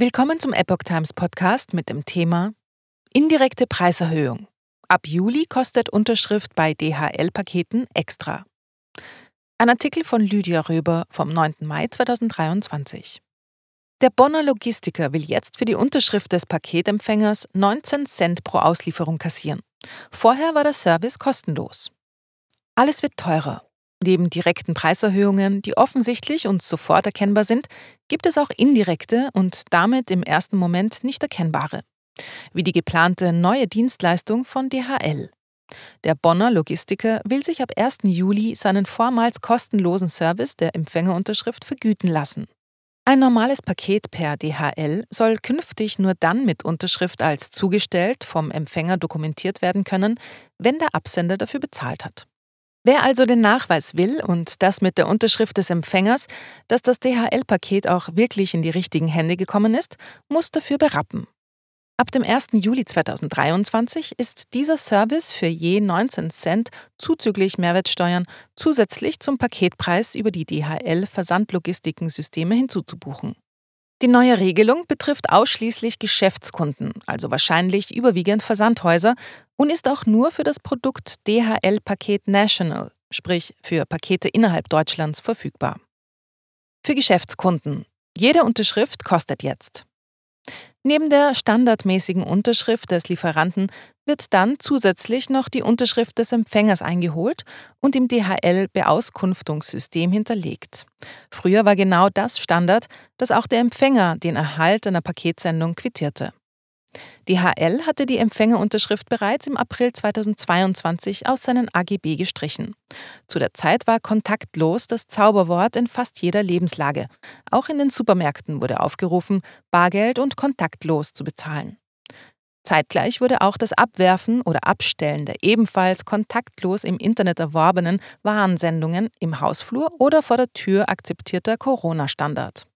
Willkommen zum Epoch Times Podcast mit dem Thema Indirekte Preiserhöhung. Ab Juli kostet Unterschrift bei DHL-Paketen extra. Ein Artikel von Lydia Röber vom 9. Mai 2023. Der Bonner Logistiker will jetzt für die Unterschrift des Paketempfängers 19 Cent pro Auslieferung kassieren. Vorher war der Service kostenlos. Alles wird teurer. Neben direkten Preiserhöhungen, die offensichtlich und sofort erkennbar sind, gibt es auch indirekte und damit im ersten Moment nicht erkennbare, wie die geplante neue Dienstleistung von DHL. Der Bonner Logistiker will sich ab 1. Juli seinen vormals kostenlosen Service der Empfängerunterschrift vergüten lassen. Ein normales Paket per DHL soll künftig nur dann mit Unterschrift als zugestellt vom Empfänger dokumentiert werden können, wenn der Absender dafür bezahlt hat. Wer also den Nachweis will und das mit der Unterschrift des Empfängers, dass das DHL-Paket auch wirklich in die richtigen Hände gekommen ist, muss dafür berappen. Ab dem 1. Juli 2023 ist dieser Service für je 19 Cent zuzüglich Mehrwertsteuern zusätzlich zum Paketpreis über die DHL Versandlogistikensysteme hinzuzubuchen. Die neue Regelung betrifft ausschließlich Geschäftskunden, also wahrscheinlich überwiegend Versandhäuser, und ist auch nur für das Produkt DHL Paket National, sprich für Pakete innerhalb Deutschlands, verfügbar. Für Geschäftskunden. Jede Unterschrift kostet jetzt. Neben der standardmäßigen Unterschrift des Lieferanten wird dann zusätzlich noch die Unterschrift des Empfängers eingeholt und im DHL-Beauskunftungssystem hinterlegt. Früher war genau das Standard, dass auch der Empfänger den Erhalt einer Paketsendung quittierte. DHL hatte die Empfängerunterschrift bereits im April 2022 aus seinen AGB gestrichen. Zu der Zeit war kontaktlos das Zauberwort in fast jeder Lebenslage. Auch in den Supermärkten wurde aufgerufen, Bargeld und kontaktlos zu bezahlen. Zeitgleich wurde auch das Abwerfen oder Abstellen der ebenfalls kontaktlos im Internet erworbenen Warensendungen im Hausflur oder vor der Tür akzeptierter Corona-Standard.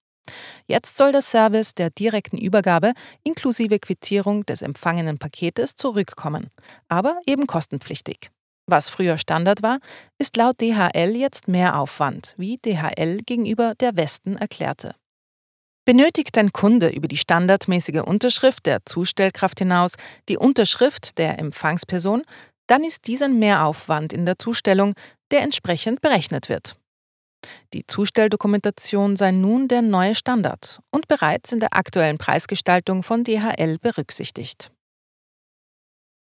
Jetzt soll der Service der direkten Übergabe inklusive Quittierung des empfangenen Paketes zurückkommen, aber eben kostenpflichtig. Was früher Standard war, ist laut DHL jetzt mehr Aufwand, wie DHL gegenüber der Westen erklärte. Benötigt ein Kunde über die standardmäßige Unterschrift der Zustellkraft hinaus die Unterschrift der Empfangsperson, dann ist dies ein Mehraufwand in der Zustellung, der entsprechend berechnet wird. Die Zustelldokumentation sei nun der neue Standard und bereits in der aktuellen Preisgestaltung von DHL berücksichtigt.